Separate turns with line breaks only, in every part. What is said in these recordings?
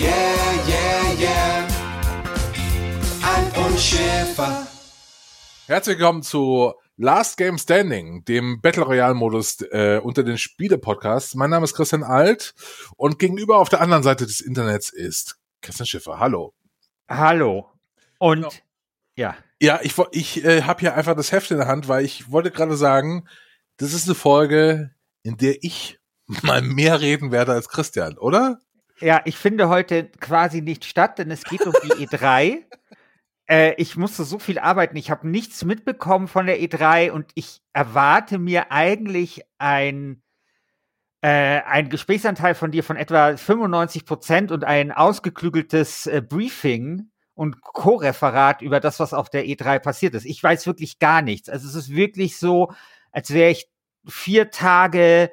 yeah, yeah, yeah. Alf und Schäfer.
Herzlich willkommen zu Last Game Standing, dem Battle Royale Modus äh, unter den Spiele-Podcasts. Mein Name ist Christian Alt und gegenüber auf der anderen Seite des Internets ist Christian Schiffer. Hallo.
Hallo. Und
Genau.
ja,
Ja, ich, ich äh, habe hier einfach das Heft in der Hand, weil ich wollte gerade sagen, das ist eine Folge, in der ich mal mehr reden werde als Christian, oder?
Ja, ich finde heute quasi nicht statt, denn es geht um die E3. Äh, ich musste so viel arbeiten, ich habe nichts mitbekommen von der E3 und ich erwarte mir eigentlich ein äh, ein Gesprächsanteil von dir von etwa 95 Prozent und ein ausgeklügeltes äh, Briefing und Co-Referat über das, was auf der E3 passiert ist. Ich weiß wirklich gar nichts. Also es ist wirklich so, als wäre ich vier Tage,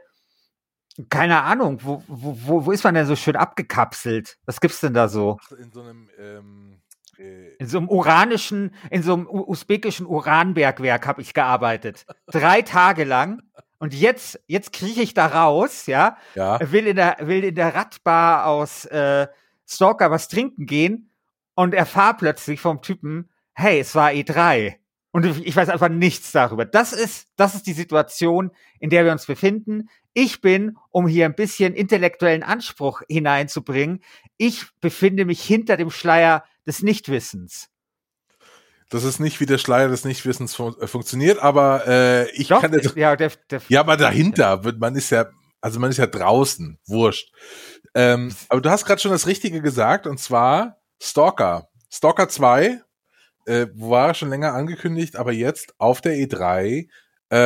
keine Ahnung, wo, wo, wo, ist man denn so schön abgekapselt? Was gibt's denn da so?
In so einem ähm, äh,
In so einem uranischen, in so einem usbekischen Uranbergwerk habe ich gearbeitet. Drei Tage lang. Und jetzt, jetzt krieche ich da raus, ja,
ja.
will in der, will in der Radbar aus äh, Stalker was trinken gehen und erfahr plötzlich vom Typen, hey, es war E3. Und ich weiß einfach nichts darüber. Das ist, das ist die Situation, in der wir uns befinden. Ich bin, um hier ein bisschen intellektuellen Anspruch hineinzubringen, ich befinde mich hinter dem Schleier des Nichtwissens.
Das ist nicht wie der Schleier des Nichtwissens fun äh, funktioniert, aber äh, ich
Doch,
kann jetzt,
ja, der, der,
Ja, aber dahinter wird man ist ja, also man ist ja draußen, wurscht. Ähm, aber du hast gerade schon das Richtige gesagt, und zwar Stalker. Stalker 2 äh, war schon länger angekündigt, aber jetzt auf der E3 äh,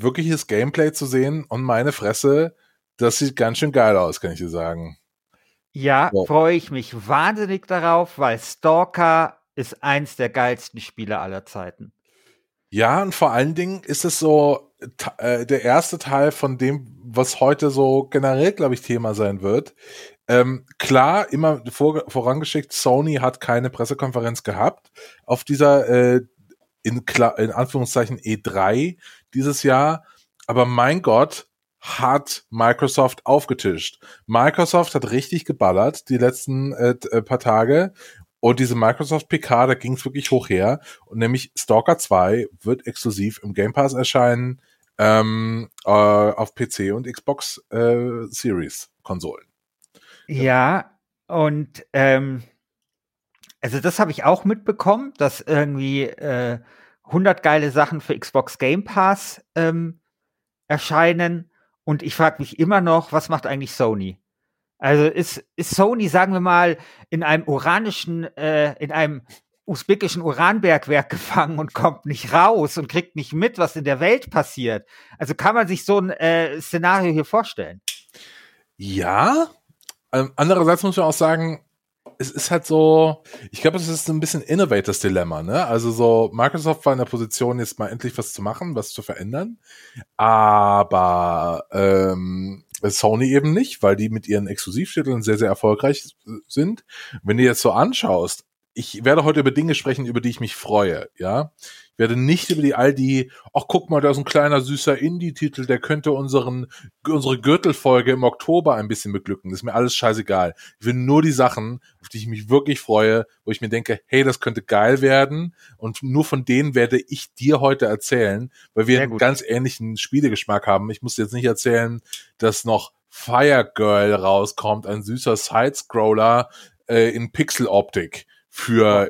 wirkliches Gameplay zu sehen und meine Fresse, das sieht ganz schön geil aus, kann ich dir sagen.
Ja,
Wow.
freue ich mich wahnsinnig darauf, weil Stalker ist eins der geilsten Spiele aller Zeiten.
Ja, und vor allen Dingen ist es so äh, der erste Teil von dem, was heute so generell, glaube ich, Thema sein wird. Ähm, klar, immer vor, vorangeschickt, Sony hat keine Pressekonferenz gehabt auf dieser äh, in, in Anführungszeichen E3 dieses Jahr. Aber mein Gott, hat Microsoft aufgetischt. Microsoft hat richtig geballert die letzten äh, äh, paar Tage. Und diese Microsoft PK, da ging es wirklich hoch her. Und nämlich Stalker 2 wird exklusiv im Game Pass erscheinen ähm, äh, auf PC und Xbox äh, Series Konsolen.
Ja, und ähm, also das habe ich auch mitbekommen, dass irgendwie äh, 100 geile Sachen für Xbox Game Pass ähm, erscheinen. Und ich frage mich immer noch, was macht eigentlich Sony? Also ist, ist Sony, sagen wir mal, in einem uranischen, äh, in einem usbekischen Uranbergwerk gefangen und kommt nicht raus und kriegt nicht mit, was in der Welt passiert. Also kann man sich so ein äh, Szenario hier vorstellen?
Ja, andererseits muss man auch sagen, es ist halt so, ich glaube, es ist ein bisschen Innovators Dilemma, ne? Also so, Microsoft war in der Position, jetzt mal endlich was zu machen, was zu verändern, aber ähm, Sony eben nicht, weil die mit ihren Exklusivtiteln sehr, sehr erfolgreich sind. Wenn du jetzt so anschaust, ich werde heute über Dinge sprechen, über die ich mich freue, ja. Ich werde nicht über die all die, ach guck mal, da ist ein kleiner süßer Indie-Titel, der könnte unseren, unsere Gürtelfolge im Oktober ein bisschen beglücken. Das ist mir alles scheißegal. Ich will nur die Sachen, auf die ich mich wirklich freue, wo ich mir denke, hey, das könnte geil werden. Und nur von denen werde ich dir heute erzählen, weil wir einen ganz ähnlichen Spielegeschmack haben. Ich muss dir jetzt nicht erzählen, dass noch Fire Girl rauskommt, ein süßer Sidescroller äh, in Pixeloptik für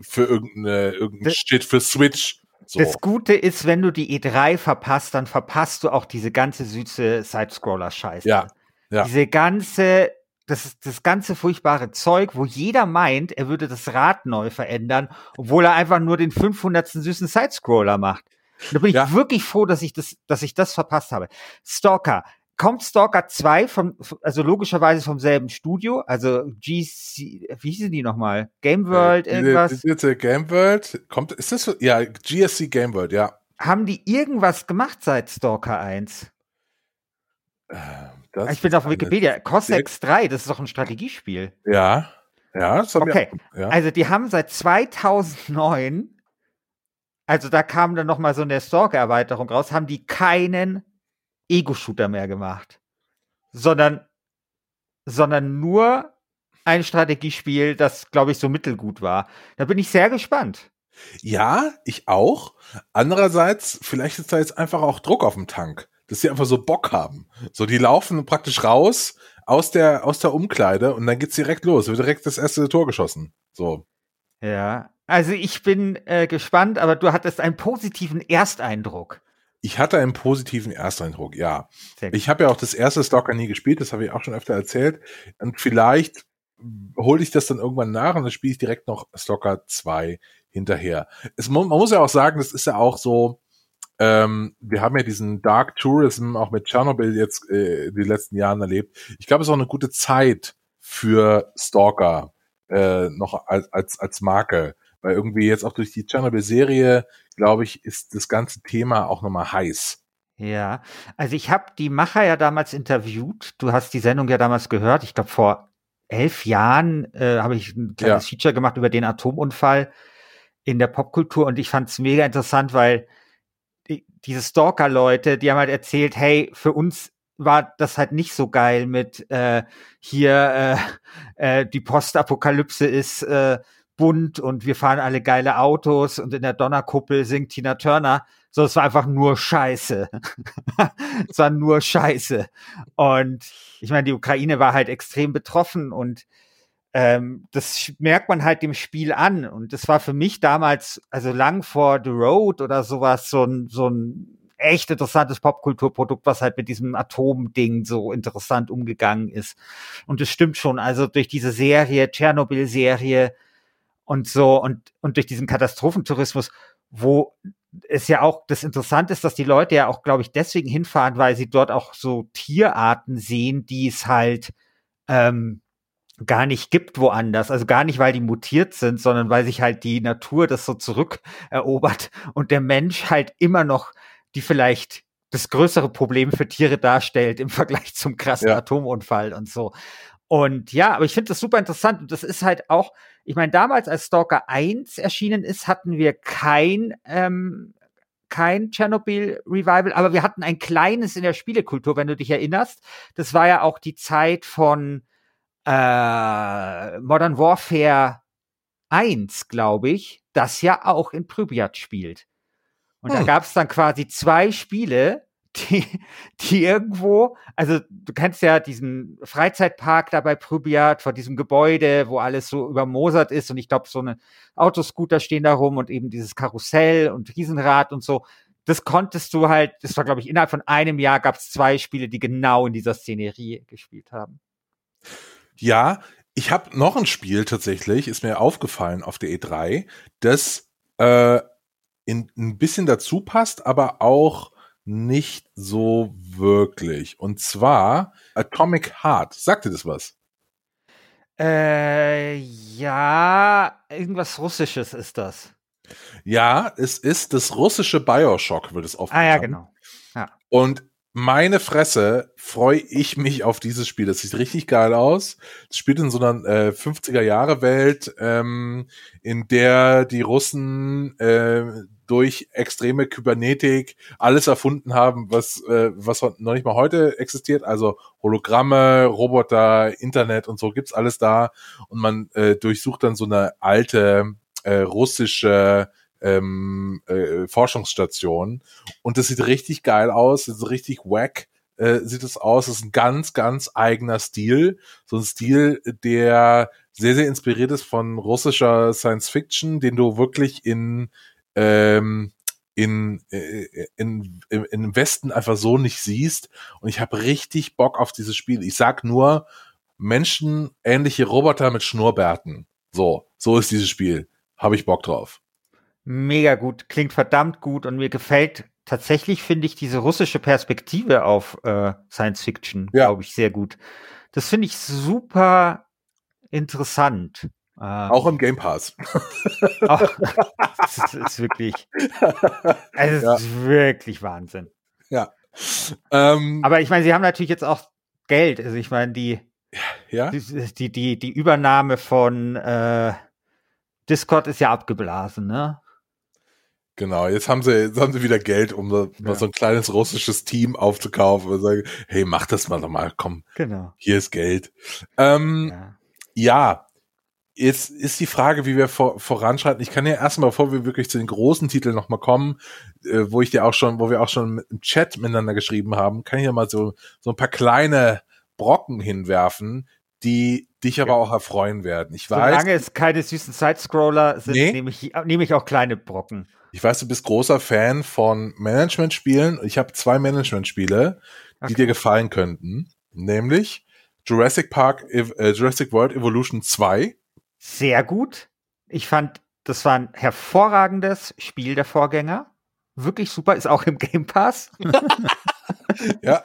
für irgendeine, irgendein Shit für Switch. So.
Das Gute ist, wenn du die E3 verpasst, dann verpasst du auch diese ganze süße Sidescroller-Scheiße.
Ja, ja.
Diese ganze, das ist das ganze furchtbare Zeug, wo jeder meint, er würde das Rad neu verändern, obwohl er einfach nur den 500. süßen Sidescroller macht. Und da bin ich
Ja.
wirklich froh, dass ich das, dass ich das verpasst habe. Stalker. Kommt Stalker 2 vom, also logischerweise vom selben Studio, also GC, wie hießen die nochmal? Game World,
Äh,
irgendwas?
Diese, diese Game World, kommt, ist das so? Ja, GSC Game World, ja.
Haben die irgendwas gemacht seit Stalker 1?
Äh, Das
Ich bin auf Wikipedia. Cossex 3, das ist doch ein Strategiespiel.
Ja, ja, das
Okay.
wir. Ja.
Also die haben seit 2009, also da kam dann noch mal so eine Stalker-Erweiterung raus, haben die keinen Ego-Shooter mehr gemacht, sondern, sondern nur ein Strategiespiel, das, glaube ich, so mittelgut war. Da bin ich sehr gespannt.
Ja, ich auch. Andererseits, vielleicht ist da jetzt einfach auch Druck auf dem Tank, dass sie einfach so Bock haben. So, die laufen praktisch raus aus der, aus der Umkleide und dann geht's direkt los. Wird direkt das erste Tor geschossen. So.
Ja, also ich bin äh, gespannt, aber du hattest einen positiven Ersteindruck.
Ich hatte einen positiven Ersteindruck, ja. Ich habe ja auch das erste Stalker nie gespielt, das habe ich auch schon öfter erzählt. Und vielleicht hole ich das dann irgendwann nach und dann spiele ich direkt noch Stalker 2 hinterher. Es, man muss ja auch sagen, das ist ja auch so, ähm, wir haben ja diesen Dark Tourism auch mit Tschernobyl jetzt äh, die letzten Jahren erlebt. Ich glaube, es ist auch eine gute Zeit für Stalker äh, noch als, als, als Marke. Weil irgendwie jetzt auch durch die Tschernobyl-Serie, glaube ich, ist das ganze Thema auch nochmal heiß.
Ja, also ich habe die Macher ja damals interviewt. Du hast die Sendung ja damals gehört. Ich glaube, vor elf Jahren äh, habe ich ein kleines Feature gemacht über den Atomunfall in der Popkultur und ich fand es mega interessant, weil die, diese Stalker-Leute, die haben halt erzählt, hey, für uns war das halt nicht so geil mit äh, hier äh, äh, die Postapokalypse ist äh, bunt und wir fahren alle geile Autos und in der Donnerkuppel singt Tina Turner. So, es war einfach nur Scheiße. es war nur Scheiße. Und ich meine, die Ukraine war halt extrem betroffen und ähm, das merkt man halt dem Spiel an. Und das war für mich damals, also lang vor The Road oder sowas, so ein, so ein echt interessantes Popkulturprodukt, was halt mit diesem Atomding so interessant umgegangen ist. Und es stimmt schon, also durch diese Serie, Tschernobyl-Serie und so und, und durch diesen Katastrophentourismus, wo es ja auch das Interessante ist, dass die Leute ja auch, glaube ich, deswegen hinfahren, weil sie dort auch so Tierarten sehen, die es halt ähm, gar nicht gibt woanders. Also gar nicht, weil die mutiert sind, sondern weil sich halt die Natur das so zurückerobert und der Mensch halt immer noch die vielleicht das größere Problem für Tiere darstellt im Vergleich zum krassen
Ja.
Atomunfall und so. Und ja, aber ich finde das super interessant und das ist halt auch, ich meine, damals als Stalker 1 erschienen ist, hatten wir kein ähm, kein Tschernobyl Revival, aber wir hatten ein kleines in der Spielekultur, wenn du dich erinnerst. Das war ja auch die Zeit von äh, Modern Warfare 1, glaube ich, das ja auch in Pripyat spielt. Und da
Hm.
gab es dann quasi zwei Spiele, die, die irgendwo, also du kennst ja diesen Freizeitpark da bei Pripyat vor diesem Gebäude, wo alles so übermosert ist und ich glaube, so eine Autoscooter stehen da rum und eben dieses Karussell und Riesenrad und so. Das konntest du halt, das war, glaube ich, innerhalb von einem Jahr gab es zwei Spiele, die genau in dieser Szenerie gespielt haben.
Ja, ich habe noch ein Spiel tatsächlich, ist mir aufgefallen auf der E3, das äh, in, ein bisschen dazu passt, aber auch nicht so wirklich. Und zwar Atomic Heart. Sagt dir das was?
Äh, ja, irgendwas Russisches ist das.
Ja, es ist das russische Bioshock, wird es oft
Ah ja, genau.
Und meine Fresse, freue ich mich auf dieses Spiel. Das sieht richtig geil aus. Es spielt in so einer äh, 50er-Jahre-Welt, ähm, in der die Russen äh, durch extreme Kybernetik alles erfunden haben, was, äh, was noch nicht mal heute existiert. Also Hologramme, Roboter, Internet und so gibt's alles da. Und man äh, durchsucht dann so eine alte äh, russische ähm, äh, Forschungsstation und das sieht richtig geil aus, das ist richtig wack. äh, sieht es aus. Es ist ein ganz, ganz eigener Stil. So ein Stil, der sehr, sehr inspiriert ist von russischer Science Fiction, den du wirklich in, ähm, in, äh, in, in, im Westen einfach so nicht siehst. Und ich habe richtig Bock auf dieses Spiel. Ich sag nur, menschenähnliche Roboter mit Schnurrbärten. So, so ist dieses Spiel. Habe ich Bock drauf.
Mega gut, klingt verdammt gut und mir gefällt tatsächlich, finde ich, diese russische Perspektive auf äh, Science Fiction, ja. glaube ich, sehr gut. Das finde ich super interessant.
Ähm, auch im Game Pass.
auch, das ist wirklich, also ja. ist wirklich Wahnsinn.
Ja.
Ähm, Aber ich meine, sie haben natürlich jetzt auch Geld. Also ich meine, die,
ja?
die, die, die, die Übernahme von äh, Discord ist ja abgeblasen, ne?
Genau, jetzt haben sie, jetzt haben sie wieder Geld, um so, ja. so ein kleines russisches Team aufzukaufen und sagen, hey, mach das mal nochmal, komm.
Genau.
Hier ist Geld. Ähm, ja. ja. Jetzt ist die Frage, wie wir vor, voranschreiten. Ich kann ja erstmal, bevor wir wirklich zu den großen Titeln nochmal kommen, äh, wo ich dir auch schon, wo wir auch schon im Chat miteinander geschrieben haben, kann ich ja mal so, so ein paar kleine Brocken hinwerfen, die dich aber auch erfreuen werden. Ich weiß.
Solange es keine süßen Sidescroller sind, nee. nehme ich, nehme ich auch kleine Brocken.
Ich weiß, du bist großer Fan von Management-Spielen. Ich habe zwei Management-Spiele, die okay. dir gefallen könnten. Nämlich Jurassic Park, äh, Jurassic World Evolution 2.
Sehr gut. Ich fand, das war ein hervorragendes Spiel der Vorgänger. Wirklich super, ist auch im Game Pass.
ja.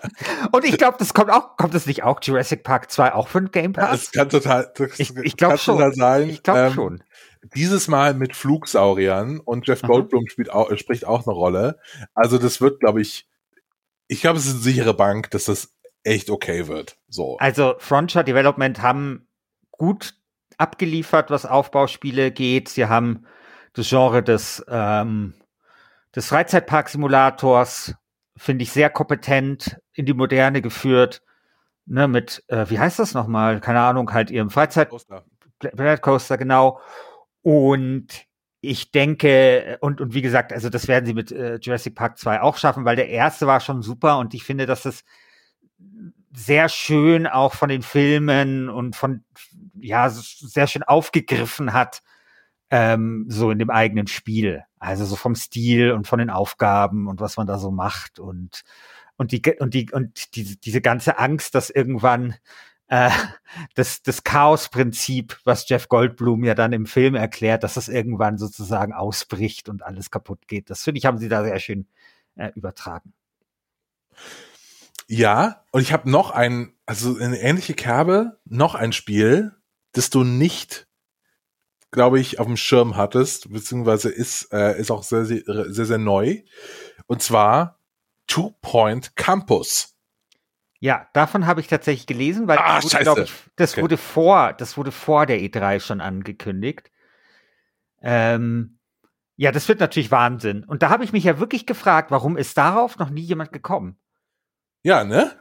Und ich glaube, das kommt auch, kommt das nicht auch Jurassic Park 2 auch für den Game Pass?
Das kann total,
das ich, ich glaube schon.
sein.
Ich glaube ähm, schon.
Dieses Mal mit Flugsauriern und Jeff Goldblum spielt auch, spricht auch eine Rolle. Also das wird, glaube ich, ich glaube, es ist eine sichere Bank, dass das echt okay wird. So.
Also Frontier Development haben gut abgeliefert, was Aufbauspiele geht. Sie haben das Genre des, ähm, des Freizeitpark-Simulators finde ich, sehr kompetent in die Moderne geführt. Ne, mit, äh, wie heißt das nochmal? Keine Ahnung, halt ihrem Freizeit. Coaster. Planet Coaster, genau. Und ich denke, und, und wie gesagt, also das werden sie mit äh, Jurassic Park 2 auch schaffen, weil der erste war schon super und ich finde, dass das sehr schön auch von den Filmen und von, ja, sehr schön aufgegriffen hat, ähm, so in dem eigenen Spiel. Also so vom Stil und von den Aufgaben und was man da so macht und und die und die und die, diese ganze Angst, dass irgendwann äh, das, das Chaos-Prinzip, was Jeff Goldblum ja dann im Film erklärt, dass das irgendwann sozusagen ausbricht und alles kaputt geht. Das finde ich, haben sie da sehr schön äh, übertragen.
Ja, und ich habe noch ein, also eine ähnliche Kerbe, noch ein Spiel, das du nicht glaube ich, auf dem Schirm hattest, beziehungsweise ist, äh, ist auch sehr, sehr, sehr, sehr neu. Und zwar Two Point Campus.
Ja, davon habe ich tatsächlich gelesen, weil
ah,
das, wurde, ich, das okay. wurde vor, das wurde vor der E3 schon angekündigt. Ähm, ja, das wird natürlich Wahnsinn. Und da habe ich mich ja wirklich gefragt, warum ist darauf noch nie jemand gekommen?
Ja, ne?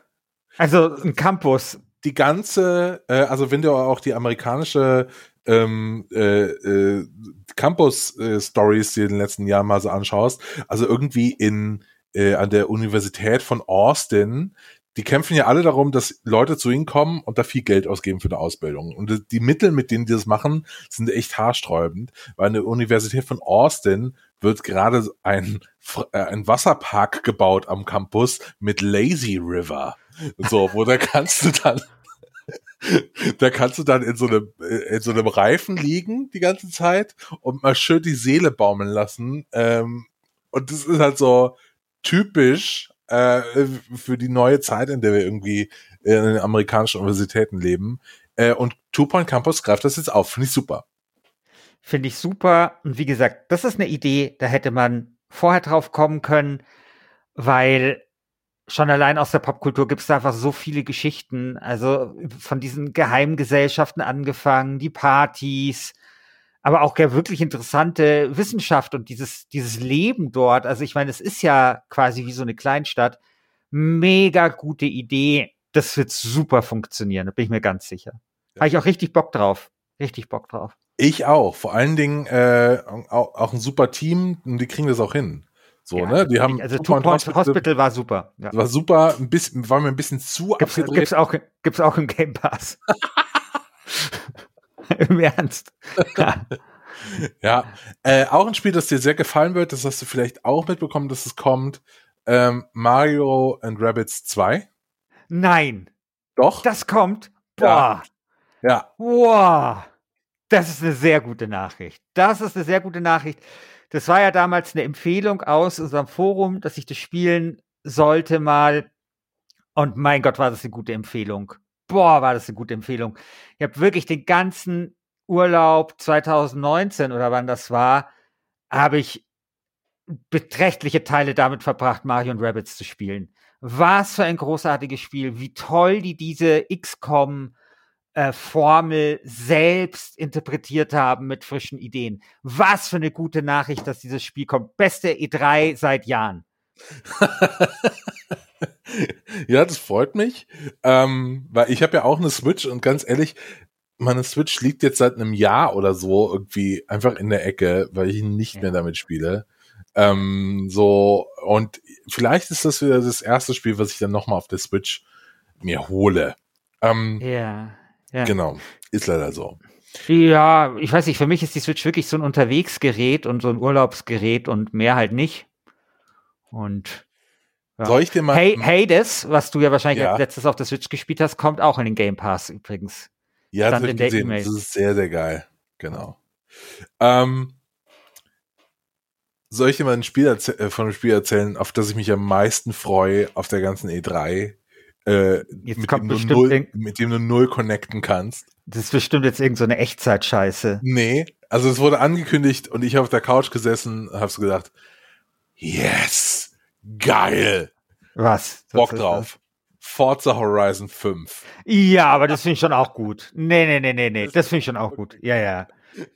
Also ein Campus.
Die ganze, äh, also wenn du auch die amerikanische ähm, äh, äh, Campus-Stories, die in den letzten Jahren mal so anschaust, also irgendwie in äh, an der Universität von Austin, die kämpfen ja alle darum, dass Leute zu ihnen kommen und da viel Geld ausgeben für eine Ausbildung. Und die Mittel, mit denen die das machen, sind echt haarsträubend, weil an der Universität von Austin wird gerade ein, äh, ein Wasserpark gebaut am Campus mit Lazy River. So, wo da kannst du dann da kannst du dann in so einem, in so einem Reifen liegen die ganze Zeit und mal schön die Seele baumeln lassen. Ähm, und das ist halt so typisch äh, für die neue Zeit, in der wir irgendwie in den amerikanischen Universitäten leben. Äh, und Point Campus greift das jetzt auf. Finde ich super.
Finde ich super. Und wie gesagt, das ist eine Idee, da hätte man vorher drauf kommen können, weil schon allein aus der Popkultur gibt es da einfach so viele Geschichten. Also von diesen Geheimgesellschaften angefangen, die Partys, aber auch ja wirklich interessante Wissenschaft und dieses, dieses Leben dort. Also ich meine, es ist ja quasi wie so eine Kleinstadt. Mega gute Idee. Das wird super funktionieren, da bin ich mir ganz sicher. Ja. Habe ich auch richtig Bock drauf. Richtig Bock drauf.
Ich auch. Vor allen Dingen äh, auch, auch ein super Team und die kriegen das auch hin. So,
Ja,
ne? Die haben
Also
Two Point
Point Hospital, war super. Ja.
war super, ein bisschen, war mir ein bisschen zu
Gibt's,
abgedreht.
gibt's, auch, gibt's auch im Game Pass. Im Ernst. Ja.
Ja, äh, auch ein Spiel, das dir sehr gefallen wird, das hast du vielleicht auch mitbekommen, dass es kommt. Ähm, Mario and Rabbids 2.
Nein,
Doch?
das kommt.
Ja.
Boah.
ja.
Wow. Das ist eine sehr gute Nachricht. Das ist eine sehr gute Nachricht. Das war ja damals eine Empfehlung aus unserem Forum, dass ich das spielen sollte mal. Und mein Gott, war das eine gute Empfehlung. Boah, war das eine gute Empfehlung. Ich habe wirklich den ganzen Urlaub 2019 oder wann das war, habe ich beträchtliche Teile damit verbracht, Mario und Rabbids zu spielen. Was für ein großartiges Spiel. Wie toll die diese XCOM äh, Formel selbst interpretiert haben mit frischen Ideen. Was für eine gute Nachricht, dass dieses Spiel kommt. Beste E3 seit Jahren.
ja, das freut mich. Ähm, weil ich habe ja auch eine Switch und ganz ehrlich, meine Switch liegt jetzt seit einem Jahr oder so irgendwie einfach in der Ecke, weil ich nicht mehr damit spiele. Ähm, so, und vielleicht ist das wieder das erste Spiel, was ich dann nochmal auf der Switch mir hole. Ähm,
Ja. Ja.
Genau, ist leider so.
ja, ich weiß nicht, für mich ist die Switch wirklich so ein Unterwegsgerät und so ein Urlaubsgerät und mehr halt nicht. Und ja.
Soll ich dir mal.
hey, Hades, was du ja wahrscheinlich
Ja.
letztes auf der Switch gespielt hast, kommt auch in den Game Pass übrigens.
ja, das
stand in der
gesehen.
E-Mail.
Das ist sehr, sehr geil. Genau. Ähm, soll ich dir mal ein Spiel äh, von einem Spiel erzählen, auf das ich mich am meisten freue auf der ganzen E3? Äh,
Jetzt
mit,
kommt
dem null, mit dem du null connecten kannst.
Das ist bestimmt jetzt irgend so eine Echtzeitscheiße.
Nee, also es wurde angekündigt und ich habe auf der Couch gesessen und habe so gedacht, yes, geil,
Was?
Bock drauf. Forza Horizon 5.
Das? Ja, aber das finde ich schon auch gut. Nee, nee, nee, nee, nee. Das finde ich schon auch gut. Ja, ja.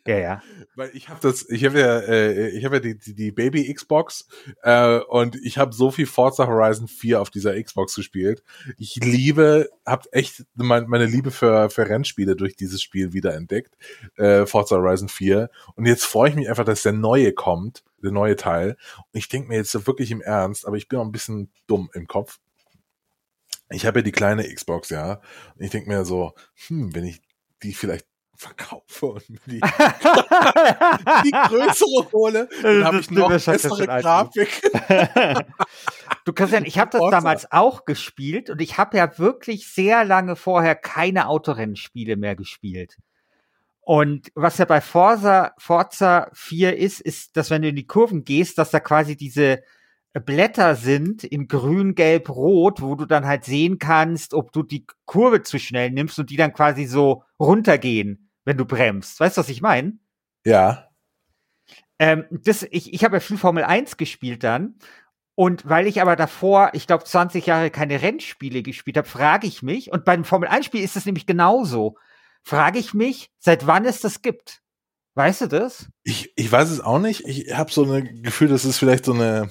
Ja, ja.
Weil ich habe das, ich habe ja, äh, ich habe ja die, die, die Baby Xbox äh, und ich habe so viel Forza Horizon 4 auf dieser Xbox gespielt. Ich liebe, habe echt mein, meine Liebe für, für Rennspiele durch dieses Spiel wiederentdeckt, äh, Forza Horizon 4. Und jetzt freue ich mich einfach, dass der neue kommt, der neue Teil. Und ich denke mir jetzt so wirklich im Ernst, aber ich bin auch ein bisschen dumm im Kopf. Ich habe ja die kleine Xbox, ja. Und ich denke mir so, hm, wenn ich die vielleicht verkaufe und mir die die größere hole, dann habe ich noch bessere Grafik.
du Christian, ich habe das damals auch gespielt und ich habe ja wirklich sehr lange vorher keine Autorennspiele mehr gespielt. Und was ja bei Forza, Forza 4 ist, ist, dass wenn du in die Kurven gehst, dass da quasi diese Blätter sind in grün, gelb, rot, wo du dann halt sehen kannst, ob du die Kurve zu schnell nimmst und die dann quasi so runtergehen, wenn du bremst. Weißt du, was ich meine?
Ja.
Ähm, das, ich ich habe ja viel Formel 1 gespielt dann. Und weil ich aber davor, ich glaube, 20 Jahre keine Rennspiele gespielt habe, frage ich mich, und beim Formel 1-Spiel ist es nämlich genauso, frage ich mich, seit wann es das gibt. Weißt du das?
Ich, ich weiß es auch nicht. Ich habe so ein Gefühl, das ist vielleicht so eine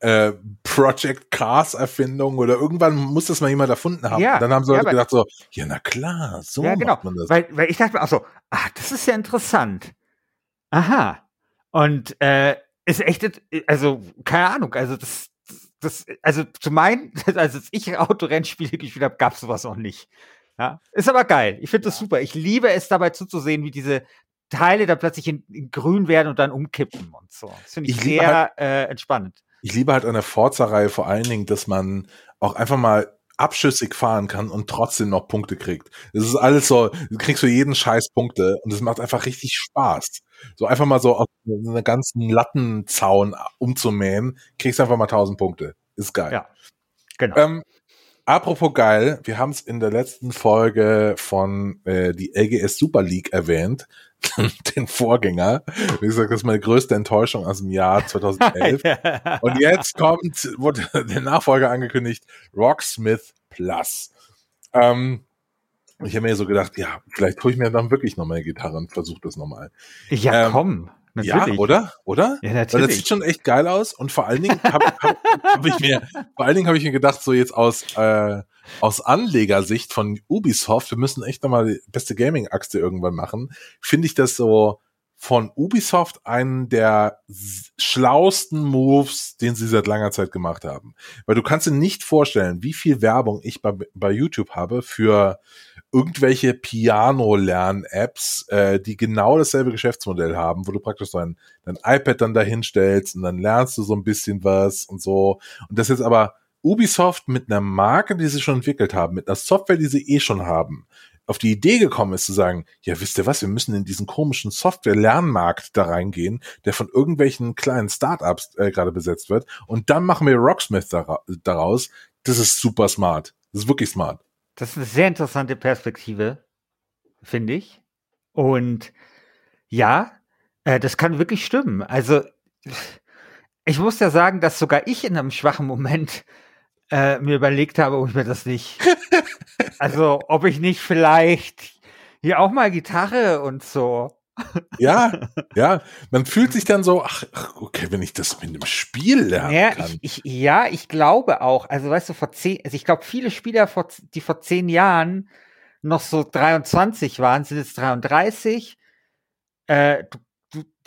äh, Project Cars Erfindung oder irgendwann muss das mal jemand erfunden haben.
Ja,
Und dann haben sie
ja,
gedacht so, ja na klar, so
ja, genau.
macht man das.
Weil, weil ich dachte mir auch so, ah, das ist ja interessant. Aha. Und äh, ist echt, also, keine Ahnung, also das, das, also zu meinen, also als ich Autorennspiele gespielt habe, gab es sowas noch nicht. Ja, ist aber geil. Ich finde das super. Ich liebe es dabei zuzusehen, wie diese Teile dann plötzlich in, in grün werden und dann umkippen und so. Das finde ich,
Ich
sehr äh, entspannend.
Ich liebe halt an der Forza-Reihe vor allen Dingen, dass man auch einfach mal abschüssig fahren kann und trotzdem noch Punkte kriegt. Das ist alles so, du kriegst für jeden Scheiß Punkte und es macht einfach richtig Spaß. So einfach mal so aus einer ganzen Lattenzaun umzumähen, kriegst einfach mal 1000 Punkte. Ist geil.
Ja. Genau.
Ähm, apropos geil, wir haben es in der letzten Folge von äh, die LGS Super League erwähnt, den Vorgänger. Wie gesagt, das ist meine größte Enttäuschung aus dem Jahr 2011. Und jetzt kommt, wurde der Nachfolger angekündigt, Rocksmith Plus. Ähm, ich habe mir so gedacht, ja, vielleicht hole ich mir dann wirklich noch mal eine Gitarre und versuche das nochmal.
ja,
ähm,
komm.
Ja,
Natürlich.
oder? Oder?
Ja,
Weil das
natürlich.
sieht schon echt geil aus und vor allen Dingen habe hab, hab ich mir, vor allen Dingen habe ich mir gedacht, so jetzt aus äh, aus Anlegersicht von Ubisoft, wir müssen echt nochmal die beste Gaming-Achse irgendwann machen. Finde ich das so von Ubisoft einen der schlausten Moves, den sie seit langer Zeit gemacht haben. Weil du kannst dir nicht vorstellen, wie viel Werbung ich bei, bei YouTube habe für irgendwelche Piano-Lern-Apps, äh, die genau dasselbe Geschäftsmodell haben, wo du praktisch dein, dein iPad dann dahin stellst und dann lernst du so ein bisschen was und so. Und das jetzt aber Ubisoft mit einer Marke, die sie schon entwickelt haben, mit einer Software, die sie eh schon haben, auf die Idee gekommen ist zu sagen, ja, wisst ihr was, wir müssen in diesen komischen Software-Lernmarkt da reingehen, der von irgendwelchen kleinen Startups äh, gerade besetzt wird und dann machen wir Rocksmith daraus. Das ist super smart. Das ist wirklich smart.
Das ist eine sehr interessante Perspektive, finde ich. Und ja, äh, das kann wirklich stimmen. Also ich muss ja sagen, dass sogar ich in einem schwachen Moment äh, mir überlegt habe, ob ich mir das nicht, also ob ich nicht vielleicht hier auch mal Gitarre und so.
Ja, ja, man fühlt sich dann so, ach, okay, wenn ich das mit einem Spiel lernen
ja,
kann.
Ich, ich, ja, ich glaube auch. Also weißt du, vor zehn, also ich glaube, viele Spieler, vor, die vor zehn Jahren noch so 23 waren, sind jetzt 33. Äh, du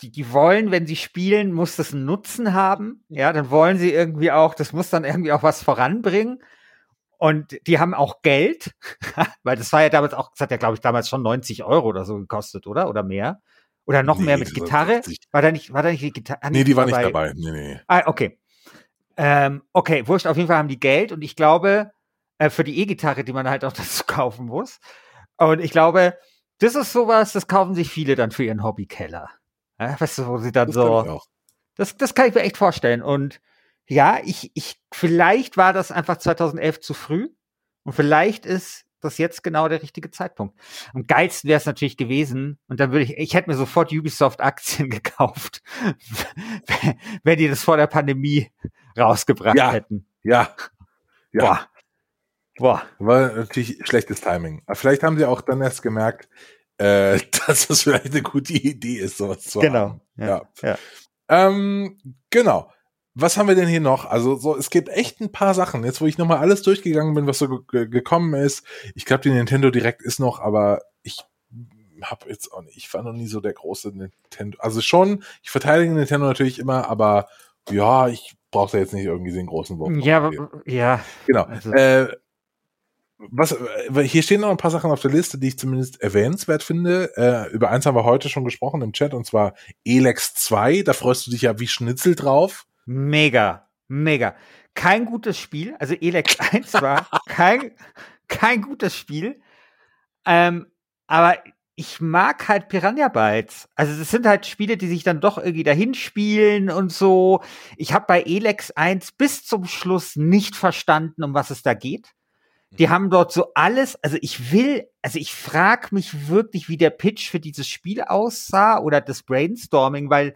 die, die wollen, wenn sie spielen, muss das einen Nutzen haben. Ja, dann wollen sie irgendwie auch, das muss dann irgendwie auch was voranbringen. Und die haben auch Geld, weil das war ja damals auch, das hat ja, glaube ich, damals schon 90 Euro oder so gekostet, oder? Oder mehr? Oder noch nee, mehr mit Gitarre? War da nicht, war da nicht die Gitarre?
Ah, nee, die war nicht dabei. Nee, nee.
Ah, okay. Ähm, okay, wurscht, auf jeden Fall haben die Geld und ich glaube, äh, für die E-Gitarre, die man halt auch dazu kaufen muss. Und ich glaube, das ist sowas, das kaufen sich viele dann für ihren Hobbykeller. Ja, weißt du, wo sie dann das so. Das, das kann ich mir echt vorstellen. Und ja, ich, ich, vielleicht war das einfach 2011 zu früh. Und vielleicht ist das jetzt genau der richtige Zeitpunkt. Am geilsten wäre es natürlich gewesen, und dann würde ich, ich hätte mir sofort Ubisoft-Aktien gekauft, wenn die das vor der Pandemie rausgebracht
ja,
hätten.
Ja.
ja. Boah.
Boah. War natürlich schlechtes Timing. Aber vielleicht haben sie auch dann erst gemerkt, äh, dass das vielleicht eine gute Idee ist, sowas zu
genau.
haben. Genau. Ja. ja. Ähm, genau. Was haben wir denn hier noch? Also so, es gibt echt ein paar Sachen. Jetzt, wo ich nochmal alles durchgegangen bin, was so gekommen ist. Ich glaube, die Nintendo Direct ist noch, aber ich habe jetzt auch nicht, ich war noch nie so der große Nintendo. Also schon, ich verteidige Nintendo natürlich immer, aber ja, ich brauche da jetzt nicht irgendwie den großen Wurf.
Ja, ja.
Genau. Also. Äh, was, äh, hier stehen noch ein paar Sachen auf der Liste, die ich zumindest erwähnenswert finde. Äh, über eins haben wir heute schon gesprochen im Chat, und zwar Elex 2. Da freust du dich ja wie Schnitzel drauf.
Mega, mega. Kein gutes Spiel. Also Elex 1 war kein, kein gutes Spiel. Ähm, aber ich mag halt Piranha Bytes. Also das sind halt Spiele, die sich dann doch irgendwie dahin spielen und so. Ich habe bei Elex 1 bis zum Schluss nicht verstanden, um was es da geht. Die haben dort so alles, also ich will, also ich frage mich wirklich, wie der Pitch für dieses Spiel aussah oder das Brainstorming, weil,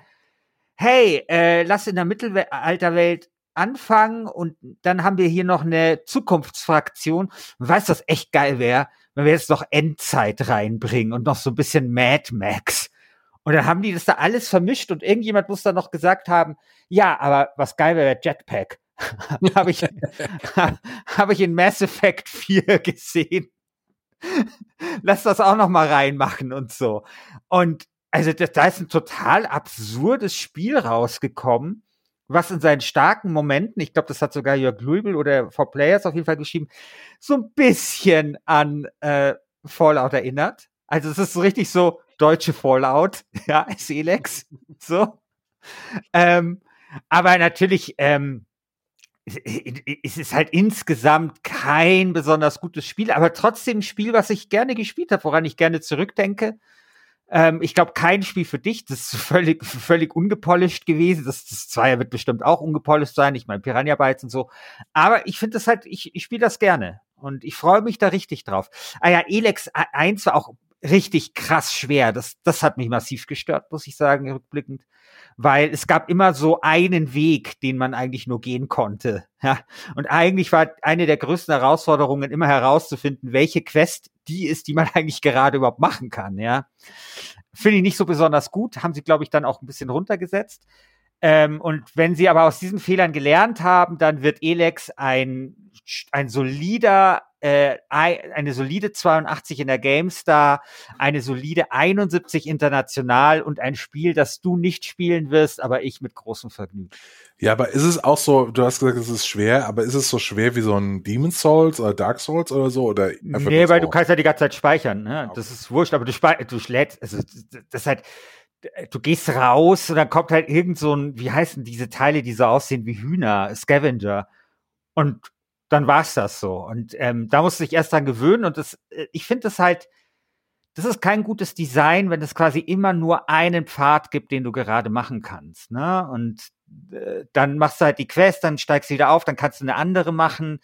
hey, äh, lass in der Mittelalterwelt anfangen und dann haben wir hier noch eine Zukunftsfraktion. Weißt du, was echt geil wäre, wenn wir jetzt noch Endzeit reinbringen und noch so ein bisschen Mad Max. Und dann haben die das da alles vermischt und irgendjemand muss da noch gesagt haben, ja, aber was geil wäre, Jetpack. habe ich, hab ich in Mass Effect 4 gesehen. Lass das auch noch mal reinmachen und so. Und also das, da ist ein total absurdes Spiel rausgekommen, was in seinen starken Momenten, ich glaube, das hat sogar Jörg Luibel oder For Players auf jeden Fall geschrieben, so ein bisschen an äh, Fallout erinnert. Also es ist so richtig so deutsche Fallout, ja, Selex, so. Ähm, aber natürlich, ähm, es ist halt insgesamt kein besonders gutes Spiel, aber trotzdem ein Spiel, was ich gerne gespielt habe, woran ich gerne zurückdenke. Ähm, ich glaube, kein Spiel für dich. Das ist völlig, völlig ungepolished gewesen. Das, das Zweier wird bestimmt auch ungepolished sein. Ich meine, Piranha Bytes und so. Aber ich finde das halt, ich, ich spiele das gerne. Und ich freue mich da richtig drauf. Ah ja, Elex 1 war auch richtig krass schwer. Das, das hat mich massiv gestört, muss ich sagen, rückblickend weil es gab immer so einen Weg, den man eigentlich nur gehen konnte. Ja? Und eigentlich war eine der größten Herausforderungen immer herauszufinden, welche Quest die ist, die man eigentlich gerade überhaupt machen kann. Ja, finde ich nicht so besonders gut. Haben sie, glaube ich, dann auch ein bisschen runtergesetzt. Ähm, und wenn sie aber aus diesen Fehlern gelernt haben, dann wird Elex ein, ein solider, äh, eine solide 82 in der GameStar, eine solide 71 international und ein Spiel, das du nicht spielen wirst, aber ich mit großem Vergnügen.
Ja, aber ist es auch so, du hast gesagt, es ist schwer, aber ist es so schwer wie so ein Demon Souls oder Dark Souls oder so? Oder
nee, weil du kannst ja die ganze Zeit speichern. Ne? Das ist wurscht, aber du, du lädst, also das ist halt, du gehst raus und dann kommt halt irgend so ein, wie heißen diese Teile, die so aussehen wie Hühner, Scavenger. Und dann war's das so. Und ähm, da musst du dich erst dran gewöhnen. Und das, äh, ich finde das halt, das ist kein gutes Design, wenn es quasi immer nur einen Pfad gibt, den du gerade machen kannst. Ne? Und äh, dann machst du halt die Quest, dann steigst du wieder auf, dann kannst du eine andere machen.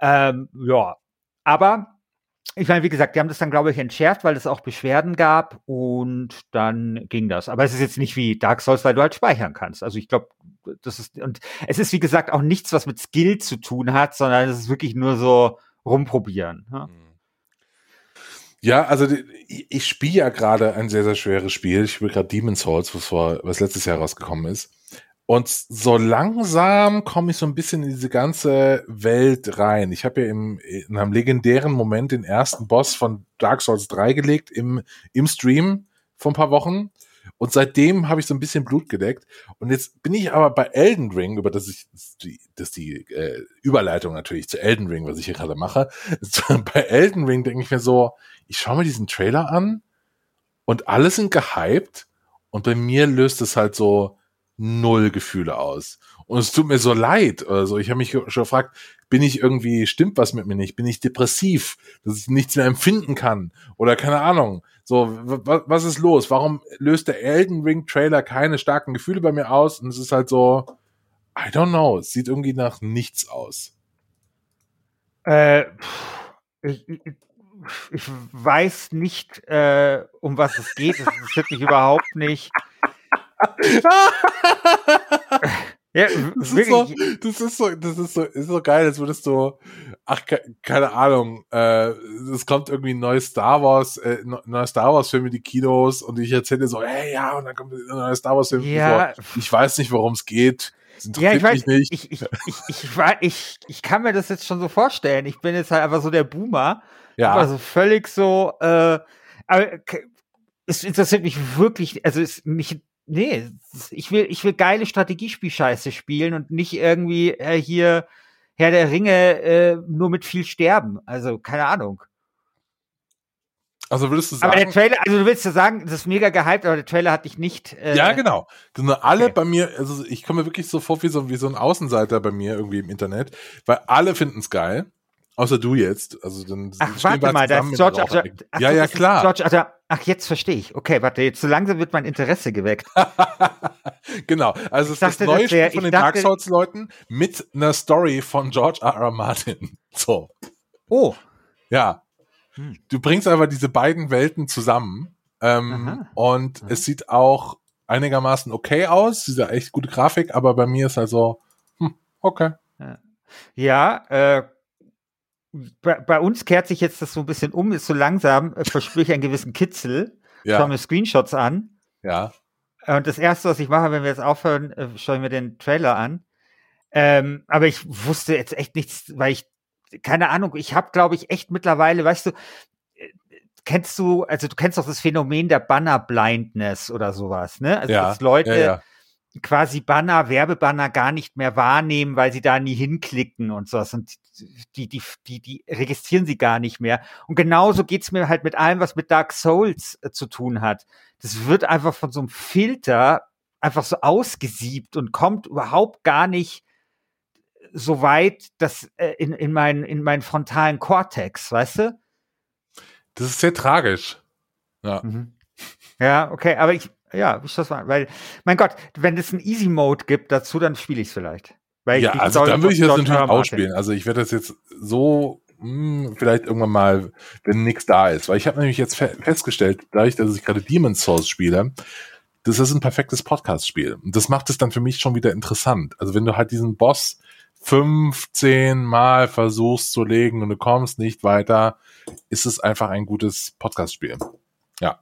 Ähm, ja, aber ich meine, wie gesagt, die haben das dann, glaube ich, entschärft, weil es auch Beschwerden gab und dann ging das. Aber es ist jetzt nicht wie Dark Souls, weil du halt speichern kannst. Also ich glaube, das ist, und es ist, wie gesagt, auch nichts, was mit Skill zu tun hat, sondern es ist wirklich nur so rumprobieren. Ja,
hm. ja also ich spiele ja gerade ein sehr, sehr schweres Spiel. Ich spiele gerade Demon's Souls, was, vor, was letztes Jahr rausgekommen ist. Und so langsam komme ich so ein bisschen in diese ganze Welt rein. Ich habe ja im, in einem legendären Moment den ersten Boss von Dark Souls 3 gelegt im, im Stream vor ein paar Wochen. Und seitdem habe ich so ein bisschen Blut gedeckt. Und jetzt bin ich aber bei Elden Ring, über das ich, das die äh, Überleitung natürlich zu Elden Ring, was ich hier gerade mache. bei Elden Ring denke ich mir so, ich schaue mir diesen Trailer an und alle sind gehypt. Und bei mir löst es halt so, null Gefühle aus. Und es tut mir so leid oder so. Ich habe mich schon gefragt, bin ich irgendwie, stimmt was mit mir nicht? Bin ich depressiv, dass ich nichts mehr empfinden kann? Oder keine Ahnung. So, was ist los? Warum löst der Elden Ring Trailer keine starken Gefühle bei mir aus? Und es ist halt so, I don't know. Es sieht irgendwie nach nichts aus.
Äh, ich, ich, ich weiß nicht, äh, um was es geht. Es interessiert mich überhaupt nicht
ja, das ist, so, das ist so, das ist so, ist so geil, als würdest du, ach, keine Ahnung, äh, es kommt irgendwie ein neues Star Wars, äh, neuer Star Wars Film in die Kinos und ich erzähle dir so, hey, ja, und dann kommt ein neuer Star Wars Film. Ja. So, ich weiß nicht, worum es geht.
Ja, ich weiß, nicht. Ich, ich, ich, ich, ich, ich kann mir das jetzt schon so vorstellen. Ich bin jetzt halt einfach so der Boomer. Ja. Also völlig so, äh, aber es interessiert mich wirklich, also es, mich nee, ich will, ich will geile Strategiespielscheiße spielen und nicht irgendwie äh, hier Herr der Ringe äh, nur mit viel Sterben. Also, keine Ahnung.
Also würdest du sagen.
Aber der Trailer, also du willst ja sagen, das ist mega gehypt, aber der Trailer hat dich nicht.
Äh, ja, genau. alle okay. bei mir, also ich komme mir wirklich so vor wie so, wie so ein Außenseiter bei mir irgendwie im Internet, weil alle finden es geil. Außer du jetzt. Also dann
ach, warte mal, da ist George Arthur,
ach, Ja, ja, klar.
George Arthur, ach, jetzt verstehe ich. Okay, warte, jetzt so langsam wird mein Interesse geweckt.
genau. Also es ist das neue Spiel von den dachte, Dark Souls-Leuten mit einer Story von George R. R. Martin. So.
Oh.
Ja. Hm. Du bringst einfach diese beiden Welten zusammen. Ähm, und Aha. es sieht auch einigermaßen okay aus. Diese echt gute Grafik, aber bei mir ist also, hm, okay.
Ja, ja äh, bei, bei, uns kehrt sich jetzt das so ein bisschen um, ist so langsam, äh, verspüre ich einen gewissen Kitzel. Ja. Schaue mir Screenshots an.
Ja.
Und das erste, was ich mache, wenn wir jetzt aufhören, äh, schaue ich mir den Trailer an. Ähm, aber ich wusste jetzt echt nichts, weil ich, keine Ahnung, ich habe, glaube ich, echt mittlerweile, weißt du, äh, kennst du, also du kennst doch das Phänomen der Banner Blindness oder sowas, ne? Also ja, dass Leute, ja, ja quasi Banner, Werbebanner gar nicht mehr wahrnehmen, weil sie da nie hinklicken und sowas. Und die, die, die, die registrieren sie gar nicht mehr. Und genauso geht's mir halt mit allem, was mit Dark Souls äh, zu tun hat. Das wird einfach von so einem Filter einfach so ausgesiebt und kommt überhaupt gar nicht so weit, dass äh, in, in, meinen, in meinen frontalen Cortex, weißt du?
Das ist sehr tragisch. Ja.
Mhm. Ja, okay, aber ich, ja, ich das mal, weil, mein Gott, wenn es einen Easy Mode gibt dazu, dann spiele ich es vielleicht. Weil
ja, also dann würde ich das natürlich auch spielen. Also ich werde das jetzt so mh, hm, vielleicht irgendwann mal, wenn nichts da ist. Weil ich habe nämlich jetzt fe festgestellt, dadurch, dass ich gerade Demon's Souls spiele, das ist ein perfektes Podcast-Spiel. Und das macht es dann für mich schon wieder interessant. Also wenn du halt diesen Boss 15 Mal versuchst zu legen und du kommst nicht weiter, ist es einfach ein gutes Podcast-Spiel. Ja.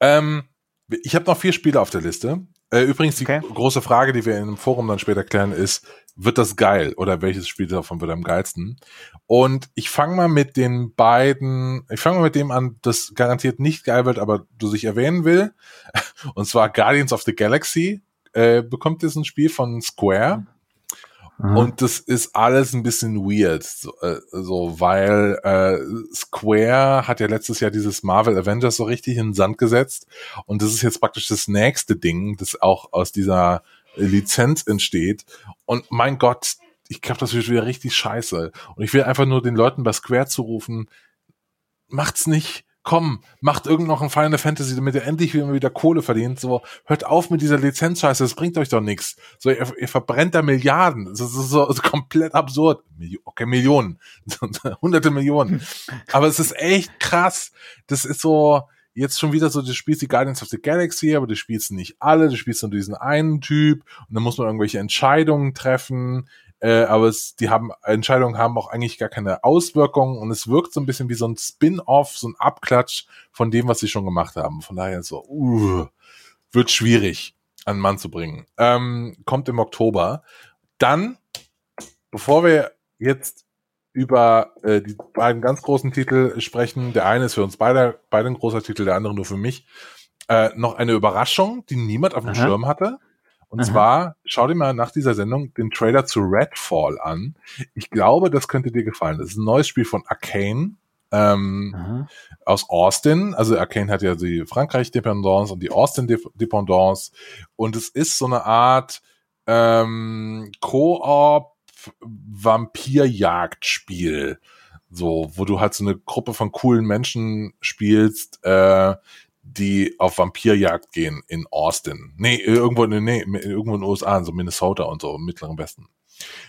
Ähm, ich habe noch vier Spiele auf der Liste. Äh, übrigens, die okay. große Frage, die wir in einem Forum dann später klären, ist, wird das geil oder welches Spiel davon wird am geilsten? Und ich fange mal mit den beiden, ich fange mal mit dem an, das garantiert nicht geil wird, aber du sich erwähnen will. Und zwar Guardians of the Galaxy äh, bekommt jetzt ein Spiel von Square. Mhm. Und das ist alles ein bisschen weird, so, äh, so weil äh, Square hat ja letztes Jahr dieses Marvel Avengers so richtig in den Sand gesetzt und das ist jetzt praktisch das nächste Ding, das auch aus dieser Lizenz entsteht. Und mein Gott, ich glaube, das wird wieder richtig scheiße. Und ich will einfach nur den Leuten bei Square zurufen, macht's nicht. Komm, macht irgend noch ein Final Fantasy, damit ihr endlich wieder, wieder Kohle verdient. So, hört auf mit dieser Lizenzscheiße, das bringt euch doch nichts. So, ihr, ihr verbrennt da Milliarden. Das ist so, so komplett absurd. Okay, Millionen. Hunderte Millionen. Aber es ist echt krass. Das ist so, jetzt schon wieder so, du spielst die Guardians of the Galaxy, aber du spielst nicht alle, du spielst nur diesen einen Typ und dann muss man irgendwelche Entscheidungen treffen, äh, aber es, die haben, Entscheidungen haben auch eigentlich gar keine Auswirkungen und es wirkt so ein bisschen wie so ein Spin-off, so ein Abklatsch von dem, was sie schon gemacht haben. Von daher so, uh, wird schwierig an den Mann zu bringen. Ähm, kommt im Oktober. Dann, bevor wir jetzt über äh, die beiden ganz großen Titel sprechen. Der eine ist für uns beide, beide ein großer Titel, der andere nur für mich. Äh, noch eine Überraschung, die niemand auf dem Aha. Schirm hatte. Und Aha. zwar, schau dir mal nach dieser Sendung den Trailer zu Redfall an. Ich glaube, das könnte dir gefallen. Das ist ein neues Spiel von Arcane ähm, aus Austin. Also Arcane hat ja die Frankreich-Dependance und die Austin-Dependance. Und es ist so eine Art ähm, Co-op Vampirjagdspiel. So, wo du halt so eine Gruppe von coolen Menschen spielst, äh, die auf Vampirjagd gehen in Austin. Nee, irgendwo, nee, nee, irgendwo in den USA, so Minnesota und so, im Mittleren Westen.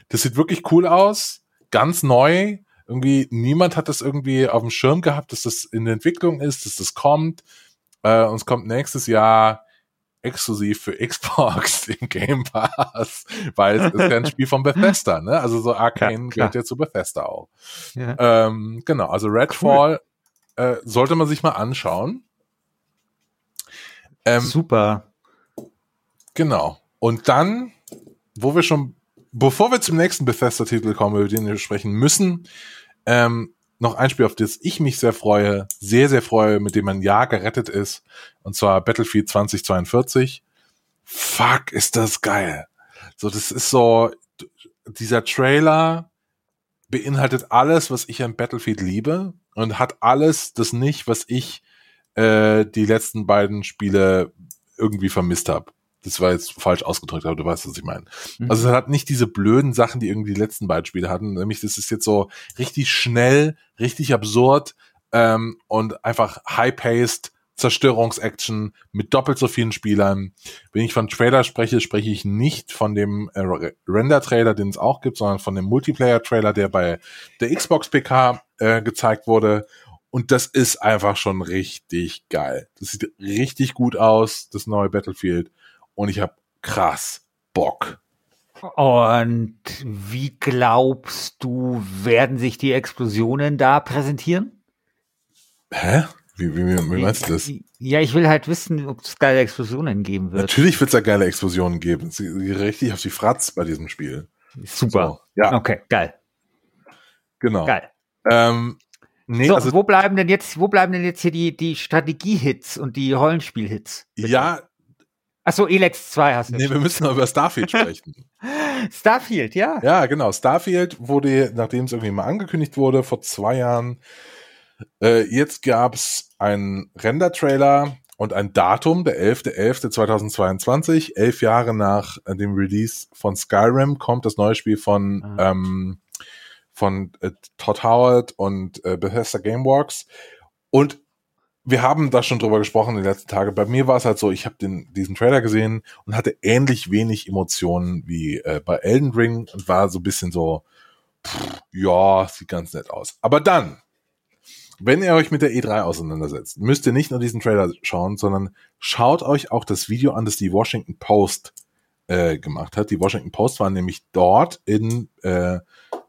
Das sieht wirklich cool aus, ganz neu. Irgendwie, niemand hat das irgendwie auf dem Schirm gehabt, dass das in der Entwicklung ist, dass das kommt. Äh, und es kommt nächstes Jahr exklusiv für Xbox im Game Pass, weil es ist ja ein Spiel von Bethesda, ne? Also so Arcane ja, gehört ja zu Bethesda auch. Ja. Ähm, genau, also Redfall cool. äh, sollte man sich mal anschauen.
Ähm, Super.
Genau. Und dann, wo wir schon, bevor wir zum nächsten Bethesda-Titel kommen, über den wir sprechen müssen, ähm, noch ein Spiel, auf das ich mich sehr freue, sehr, sehr freue, mit dem mein Jahr gerettet ist, und zwar Battlefield 2042. Fuck, ist das geil. So, das ist so, dieser Trailer beinhaltet alles, was ich an Battlefield liebe und hat alles das nicht, was ich äh, die letzten beiden Spiele irgendwie vermisst habe das war jetzt falsch ausgedrückt, aber du weißt, was ich meine. Mhm. Also es hat nicht diese blöden Sachen, die irgendwie die letzten beiden Spiele hatten. Nämlich, das ist jetzt so richtig schnell, richtig absurd ähm, und einfach high-paced Zerstörungsaction mit doppelt so vielen Spielern. Wenn ich von Trailer spreche, spreche ich nicht von dem äh, Render-Trailer, den es auch gibt, sondern von dem Multiplayer-Trailer, der bei der Xbox PK äh, gezeigt wurde. Und das ist einfach schon richtig geil. Das sieht richtig gut aus, das neue Battlefield und ich habe krass Bock.
Und wie glaubst du, werden sich die Explosionen da präsentieren?
Hä? Wie, wie, wie meinst du das?
Ja, ich will halt wissen, ob es geile Explosionen geben wird.
Natürlich wird es da geile Explosionen geben. Sie, richtig auf die Fratz bei diesem Spiel.
Super. So, ja. Okay, geil.
Genau.
Geil.
Ähm,
nee, so, also, wo bleiben denn jetzt, wo bleiben denn jetzt hier die, die Strategie-Hits und die Rollenspiel-Hits?
Ja,
Achso, Elex 2 hast du.
Nee, wir müssen noch über Starfield sprechen.
Starfield, ja.
Ja, genau. Starfield wurde, nachdem es irgendwie mal angekündigt wurde, vor zwei Jahren, äh, jetzt gab's einen Render-Trailer und ein Datum, der 11.11.2022, elf Jahre nach dem Release von Skyrim, kommt das neue Spiel von, ah. ähm, von äh, Todd Howard und äh, Bethesda Gameworks. Und wir haben da schon drüber gesprochen in den letzten Tagen. Bei mir war es halt so, ich habe diesen Trailer gesehen und hatte ähnlich wenig Emotionen wie äh, bei Elden Ring und war so ein bisschen so, pff, ja, sieht ganz nett aus. Aber dann, wenn ihr euch mit der E3 auseinandersetzt, müsst ihr nicht nur diesen Trailer schauen, sondern schaut euch auch das Video an, das die Washington Post äh, gemacht hat. Die Washington Post war nämlich dort in äh,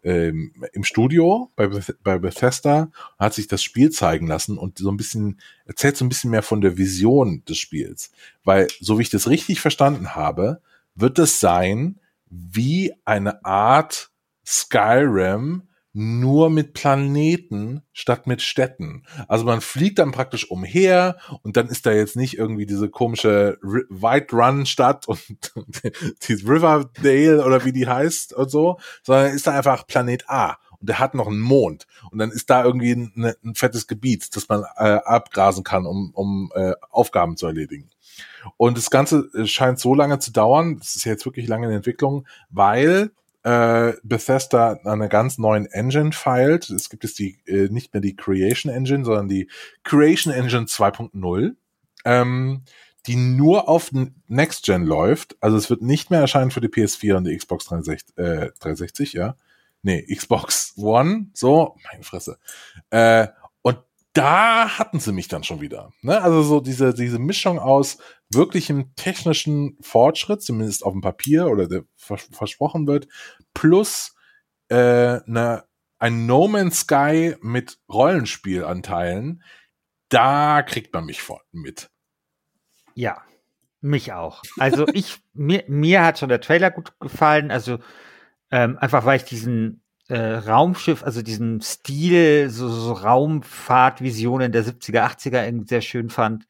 ähm, im Studio bei, bei Bethesda hat sich das Spiel zeigen lassen und so ein bisschen erzählt so ein bisschen mehr von der Vision des Spiels, weil so wie ich das richtig verstanden habe, wird es sein wie eine Art Skyrim nur mit Planeten statt mit Städten. Also man fliegt dann praktisch umher und dann ist da jetzt nicht irgendwie diese komische R White Run Stadt und die Riverdale oder wie die heißt und so, sondern ist da einfach Planet A und der hat noch einen Mond und dann ist da irgendwie ein, ein fettes Gebiet, das man äh, abgrasen kann, um, um äh, Aufgaben zu erledigen. Und das Ganze äh, scheint so lange zu dauern, das ist ja jetzt wirklich lange in Entwicklung, weil äh, Bethesda an einer ganz neuen Engine feilt. Es gibt jetzt die äh, nicht mehr die Creation Engine, sondern die Creation Engine 2.0, ähm, die nur auf Next Gen läuft. Also es wird nicht mehr erscheinen für die PS4 und die Xbox 360, äh, 360 ja. Nee, Xbox One, so, meine Fresse. Äh, da hatten sie mich dann schon wieder. Ne? Also so diese, diese Mischung aus wirklichem technischen Fortschritt, zumindest auf dem Papier oder der vers versprochen wird, plus äh, ne, ein No Man's Sky mit Rollenspielanteilen, da kriegt man mich vor, mit.
Ja, mich auch. Also ich, mir, mir hat schon der Trailer gut gefallen, also ähm, einfach weil ich diesen äh, Raumschiff, also diesen Stil, so, so Raumfahrtvisionen der 70er, 80er irgendwie sehr schön fand.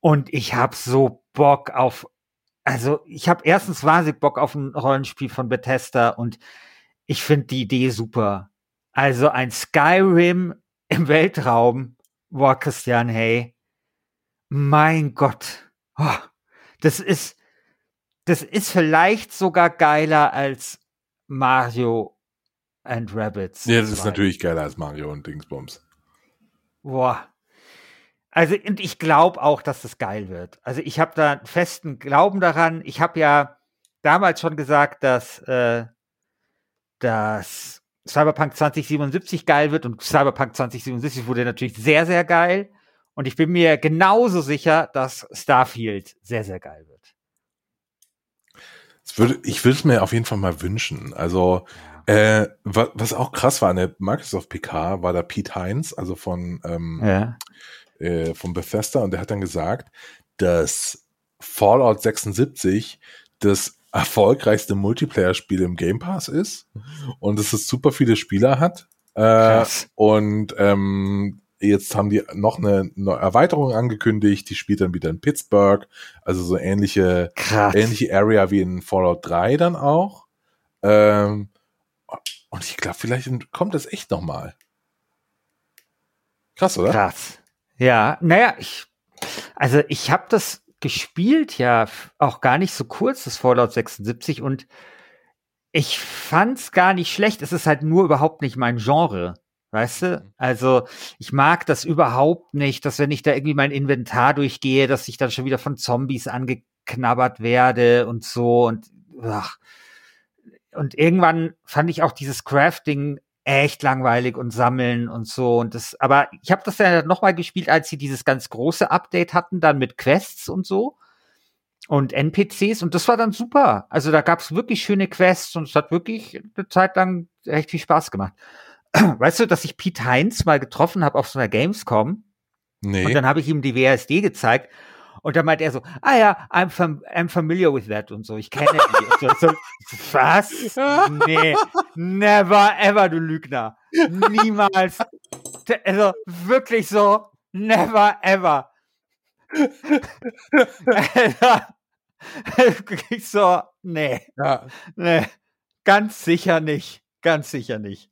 Und ich habe so Bock auf, also ich habe erstens wahnsinnig Bock auf ein Rollenspiel von Bethesda und ich finde die Idee super. Also ein Skyrim im Weltraum. Boah, Christian, hey. Mein Gott. Oh, das ist, das ist vielleicht sogar geiler als Mario and Rabbits.
Ja, das ist natürlich geiler als Mario und Dingsbums.
Boah. Also, und ich glaube auch, dass das geil wird. Also, ich habe da einen festen Glauben daran. Ich habe ja damals schon gesagt, dass, äh, dass Cyberpunk 2077 geil wird und Cyberpunk 2077 wurde natürlich sehr, sehr geil. Und ich bin mir genauso sicher, dass Starfield sehr, sehr geil wird.
Würde, ich würde es mir auf jeden Fall mal wünschen. Also, äh, was, was auch krass war, an der Microsoft PK war da Pete Heinz, also von, ähm, ja. äh, von Bethesda, und der hat dann gesagt, dass Fallout 76 das erfolgreichste Multiplayer-Spiel im Game Pass ist und dass es super viele Spieler hat. Äh, und ähm, jetzt haben die noch eine, eine, Erweiterung angekündigt, die spielt dann wieder in Pittsburgh, also so ähnliche, Krass. ähnliche Area wie in Fallout 3 dann auch. Ähm, und ich glaube, vielleicht kommt das echt noch mal. Krass, oder?
Krass. Ja, naja, ich, also ich habe das gespielt ja auch gar nicht so kurz, das Fallout 76, und ich fand's gar nicht schlecht. Es ist halt nur überhaupt nicht mein Genre. Weißt du? Mhm. Also, ich mag das überhaupt nicht, dass wenn ich da irgendwie mein Inventar durchgehe, dass ich dann schon wieder von Zombies angeknabbert werde und so und ach, und irgendwann fand ich auch dieses Crafting echt langweilig und sammeln und so und das aber ich habe das ja noch mal gespielt, als sie dieses ganz große Update hatten dann mit Quests und so und NPCs und das war dann super. Also da gab es wirklich schöne Quests und es hat wirklich eine Zeit lang echt viel Spaß gemacht. Weißt du, dass ich Pete Heinz mal getroffen habe auf so einer Gamescom? Nee. Und dann habe ich ihm die WSD gezeigt und dann meint er so, ah ja, I'm, fam I'm familiar with that und so, ich kenne die. so, so, was? Nee, never ever, du Lügner. Niemals. Also wirklich so, never ever. ich so, nee. Ja. Nee, ganz sicher nicht. Ganz sicher nicht.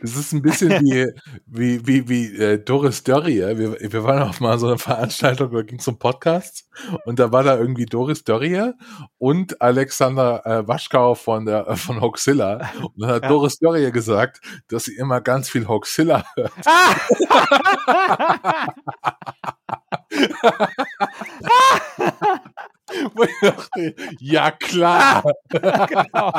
Das ist ein bisschen wie, wie, wie, wie äh, Doris Dörrie. Wir, wir waren auf mal so eine Veranstaltung, da ging es um Podcasts und da war da irgendwie Doris Dörrie und Alexander äh, Waschkau von der äh, von Hoaxilla. Und dann hat ja. Doris Dörrie gesagt, dass sie immer ganz viel Hoaxilla hört. Wo ich dachte, ja klar. genau.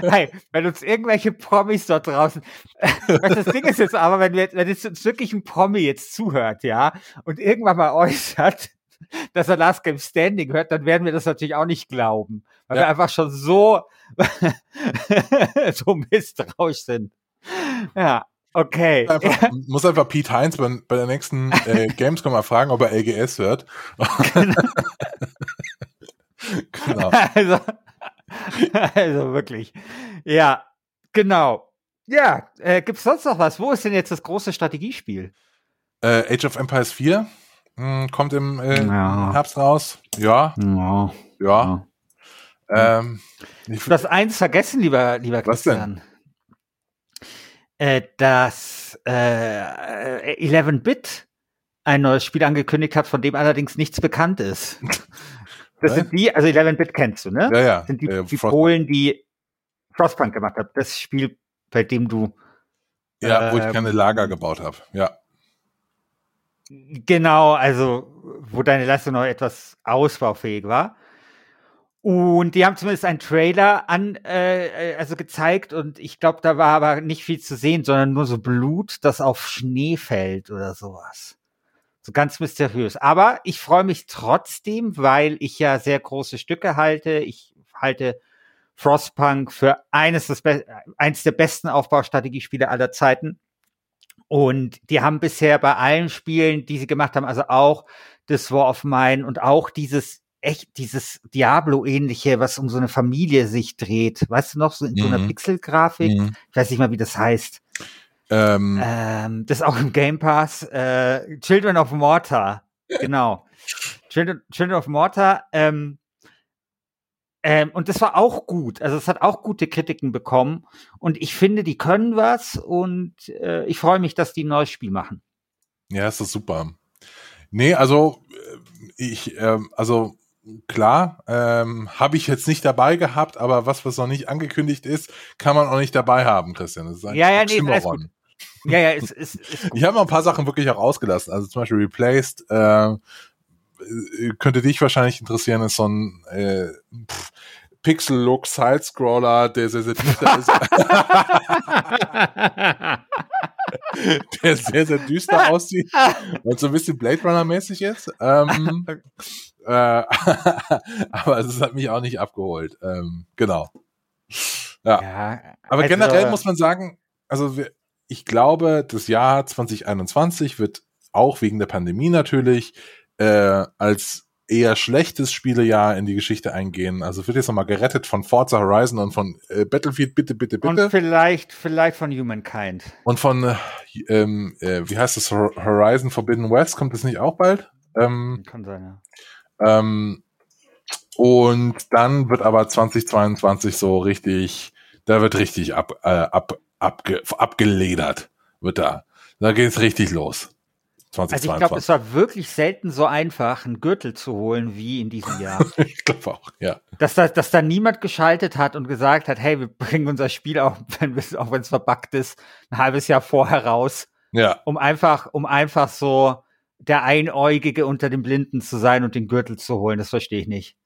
Hey, wenn uns irgendwelche Promis dort draußen, das Ding ist jetzt aber, wenn, wir, wenn jetzt wirklich ein Promi jetzt zuhört, ja, und irgendwann mal äußert, dass er Last Game Standing hört, dann werden wir das natürlich auch nicht glauben. Weil ja. wir einfach schon so, so misstrauisch sind. Ja, okay.
Einfach, ja. Muss einfach Pete Heinz bei, bei der nächsten äh, Gamescom mal fragen, ob er LGS hört. genau.
genau. Also, also wirklich. Ja, genau. Ja, äh, gibt es sonst noch was? Wo ist denn jetzt das große Strategiespiel?
Äh, Age of Empires 4 mh, hm, kommt im äh, ja. Herbst raus. Ja. Ja. ja.
Ähm, du hast eins vergessen, lieber, lieber Christian. Äh, dass äh, 11-Bit ein neues Spiel angekündigt hat, von dem allerdings nichts bekannt ist. Das sind die, also 11-Bit kennst du, ne?
Ja, ja.
Das sind die, äh, die Polen, die Frostpunk gemacht haben. Das Spiel, bei dem du.
Ja, äh, wo ich ähm, keine Lager gebaut habe, ja.
Genau, also wo deine Leistung noch etwas ausbaufähig war. Und die haben zumindest einen Trailer an, äh, äh also gezeigt und ich glaube, da war aber nicht viel zu sehen, sondern nur so Blut, das auf Schnee fällt oder sowas. So ganz mysteriös. Aber ich freue mich trotzdem, weil ich ja sehr große Stücke halte. Ich halte Frostpunk für eines, des eines der besten Aufbaustrategiespiele aller Zeiten. Und die haben bisher bei allen Spielen, die sie gemacht haben, also auch das War of Mine und auch dieses echt dieses Diablo-ähnliche, was um so eine Familie sich dreht. Weißt du noch, so in so einer mhm. Pixel-Grafik? Mhm. Ich weiß nicht mal, wie das heißt. Ähm. Ähm, das ist auch im Game Pass. Äh, Children of Mortar. Genau. Children, Children of Mortar. Ähm, ähm, und das war auch gut. Also es hat auch gute Kritiken bekommen. Und ich finde, die können was. Und äh, ich freue mich, dass die ein neues Spiel machen.
Ja, ist das super. Nee, also äh, ich, ähm, also klar, ähm, habe ich jetzt nicht dabei gehabt, aber was, was noch nicht angekündigt ist, kann man auch nicht dabei haben, Christian. Das ist
ja, ja, nee, alles gut. Ja, ja, es ist.
Ich habe mal ein paar Sachen wirklich auch ausgelassen. Also zum Beispiel Replaced, äh, könnte dich wahrscheinlich interessieren, ist so ein äh, Pixel-Look Side-Scroller, der sehr, sehr düster ist. der sehr, sehr düster aussieht und so ein bisschen Blade Runner-mäßig ist. Ähm, äh, aber es hat mich auch nicht abgeholt. Ähm, genau. Ja. ja aber also, generell muss man sagen, also ich glaube, das Jahr 2021 wird auch wegen der Pandemie natürlich äh, als eher schlechtes Spielejahr in die Geschichte eingehen. Also wird jetzt nochmal gerettet von Forza Horizon und von äh, Battlefield, bitte, bitte, bitte.
Und vielleicht, vielleicht von Humankind.
Und von, äh, ähm, äh, wie heißt das, Horizon Forbidden West, kommt das nicht auch bald? Ähm,
Kann sein, ja.
Ähm, und dann wird aber 2022 so richtig, da wird richtig ab, äh, ab, abge, abgeledert, wird da. Da geht's richtig los.
2022. Also ich glaube, es war wirklich selten so einfach, einen Gürtel zu holen wie in diesem Jahr.
ich glaube auch, ja.
Dass da, dass da niemand geschaltet hat und gesagt hat, hey, wir bringen unser Spiel auch, wenn auch wenn es verbuggt ist, ein halbes Jahr vorher raus.
Ja.
Um einfach, um einfach so der Einäugige unter den Blinden zu sein und den Gürtel zu holen. Das verstehe ich nicht.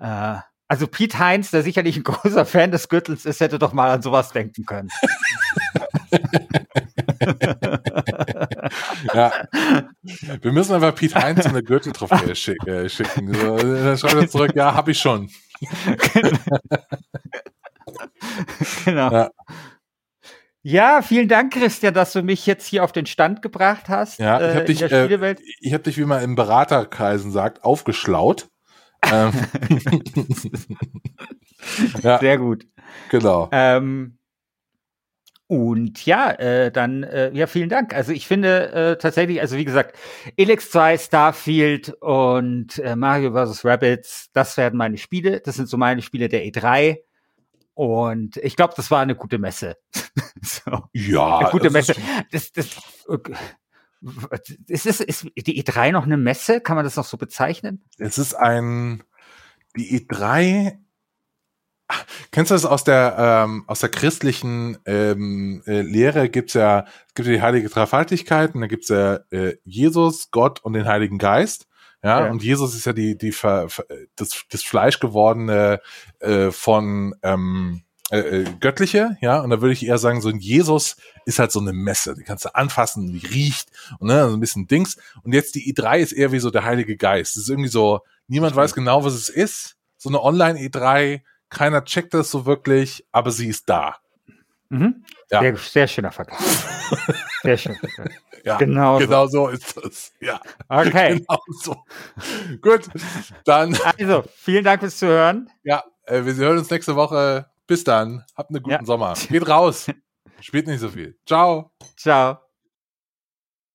Äh, also Pete Heinz, der sicherlich ein großer Fan des Gürtels ist, hätte doch mal an sowas denken können.
ja. Wir müssen einfach Pete Heinz eine Gürteltrophäe schick, äh, schicken. So, dann schreibt er zurück, ja, hab ich schon.
genau. Ja. Ja, vielen Dank, Christian, dass du mich jetzt hier auf den Stand gebracht hast.
Ja, ich habe äh, dich, äh, ich hab dich, wie man in Beraterkreisen sagt, aufgeschlaut. ähm.
ja, Sehr gut.
Genau.
Ähm, und ja, äh, dann, äh, ja, vielen Dank. Also ich finde äh, tatsächlich, also wie gesagt, Elix 2, Starfield und äh, Mario vs. Rabbits, das werden meine Spiele. Das sind so meine Spiele der E3. Und ich glaube, das war eine gute Messe.
so. Ja.
Eine gute Messe. Das, das, okay. ist, ist, ist die E3 noch eine Messe? Kann man das noch so bezeichnen?
Es ist ein, die E3 Kennst du das aus der ähm, aus der christlichen ähm, äh, Lehre? Gibt's ja es gibt ja die heilige Dreifaltigkeit und dann gibt's ja äh, Jesus, Gott und den Heiligen Geist. Ja, ja, und Jesus ist ja die, die Ver, das, das Fleisch gewordene äh, von, ähm, äh, äh, göttliche, ja, und da würde ich eher sagen, so ein Jesus ist halt so eine Messe, die kannst du anfassen, die riecht und ne, so ein bisschen Dings. Und jetzt die E3 ist eher wie so der Heilige Geist. Das ist irgendwie so, niemand weiß genau, was es ist. So eine Online-E3, keiner checkt das so wirklich, aber sie ist da.
Mhm.
Ja.
Sehr, sehr schöner Vergleich. Sehr schön.
Ja,
Genau so.
genau so ist das. Ja,
Okay.
genau so. Gut, dann,
Also, vielen Dank fürs Zuhören.
ja, äh, wir hören uns nächste Woche. Bis dann. Habt einen guten
Ja.
Sommer. Geht raus. Spielt nicht so viel. Ciao.
Ciao.